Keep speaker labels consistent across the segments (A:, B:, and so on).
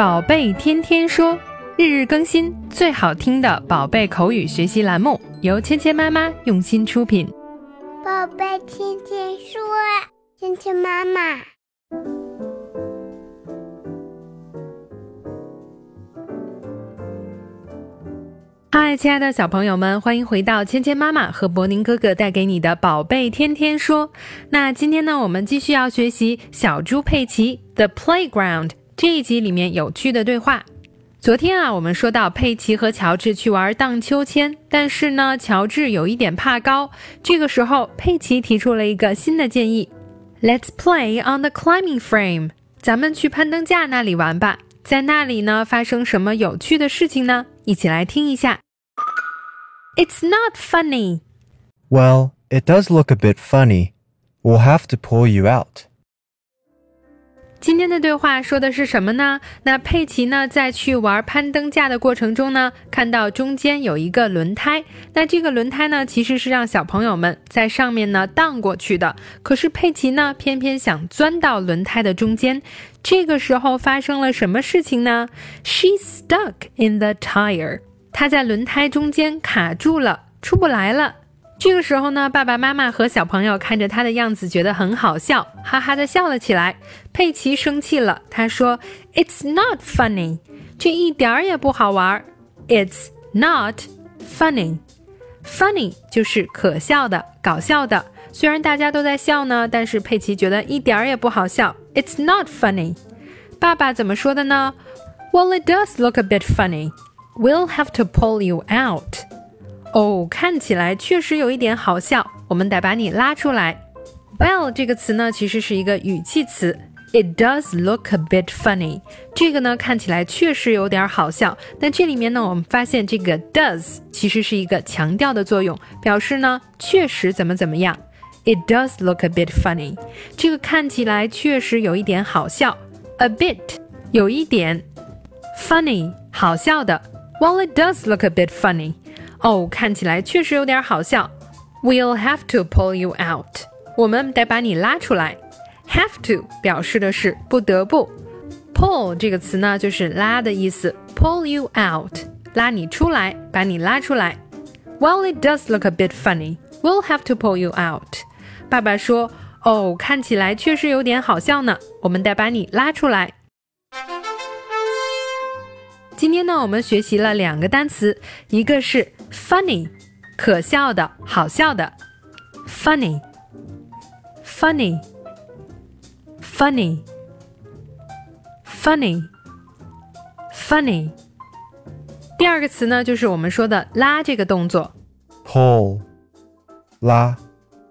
A: 宝贝天天说，日日更新，最好听的宝贝口语学习栏目，由芊芊妈妈用心出品。
B: 宝贝天天说，芊芊妈妈。
A: 嗨，亲爱的小朋友们，欢迎回到芊芊妈妈和博宁哥哥带给你的宝贝天天说。那今天呢，我们继续要学习小猪佩奇 The Playground 这一集里面有趣的对话。昨天啊，我们说到佩奇和乔治去玩荡秋千，但是呢，乔治有一点怕高。这个时候，佩奇提出了一个新的建议：Let's play on the climbing frame。咱们去攀登架那里玩吧。在那里呢，发生什么有趣的事情呢？一起来听一下。It's not funny.
C: Well, it does look a bit funny. We'll have to pull you out.
A: 今天的对话说的是什么呢？那佩奇呢，在去玩攀登架的过程中呢，看到中间有一个轮胎。那这个轮胎呢，其实是让小朋友们在上面呢荡过去的。可是佩奇呢，偏偏想钻到轮胎的中间。这个时候发生了什么事情呢？She's stuck in the tire. 她在轮胎中间卡住了，出不来了。这个时候呢，爸爸妈妈和小朋友看着他的样子，觉得很好笑，哈哈的笑了起来。佩奇生气了，他说：“It's not funny，这一点儿也不好玩。It's not funny。Funny 就是可笑的、搞笑的。虽然大家都在笑呢，但是佩奇觉得一点儿也不好笑。It's not funny。爸爸怎么说的呢？Well, it does look a bit funny. We'll have to pull you out. 哦，看起来确实有一点好笑，我们得把你拉出来。Well 这个词呢，其实是一个语气词。It does look a bit funny。这个呢，看起来确实有点好笑。那这里面呢，我们发现这个 does 其实是一个强调的作用，表示呢确实怎么怎么样。It does look a bit funny。这个看起来确实有一点好笑。A bit 有一点，funny 好笑的。Well, it does look a bit funny。哦，看起来确实有点好笑。We'll have to pull you out。我们得把你拉出来。Have to 表示的是不得不。Pull 这个词呢，就是拉的意思。Pull you out，拉你出来，把你拉出来。Well, it does look a bit funny. We'll have to pull you out。爸爸说：“哦，看起来确实有点好笑呢。我们得把你拉出来。”今天呢，我们学习了两个单词，一个是 funny，可笑的、好笑的，funny，funny，funny，funny，funny。第二个词呢，就是我们说的拉这个动作
C: ，pull，拉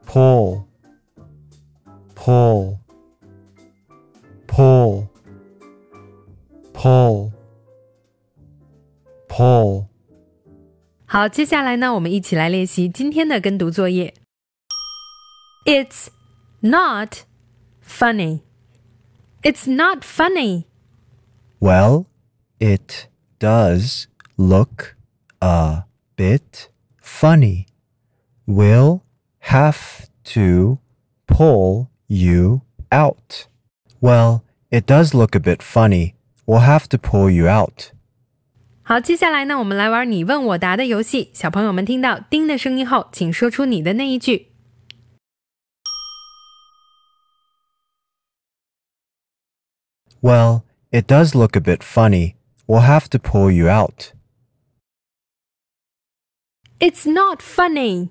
C: ，pull，pull，pull，pull。pull。
A: 好，接下来呢，我们一起来练习今天的跟读作业。It's not funny. It's not funny.
C: Well, it does look a bit funny. We'll have to pull you out. Well, it does look a bit funny. We'll have to pull you out.
A: 好，接下来呢，我们来玩你问我答的游戏。小朋友们听到“叮”的声音后，请说出你的那一句。
C: Well, it does look a bit funny. We'll have to pull you out.
A: It's not funny.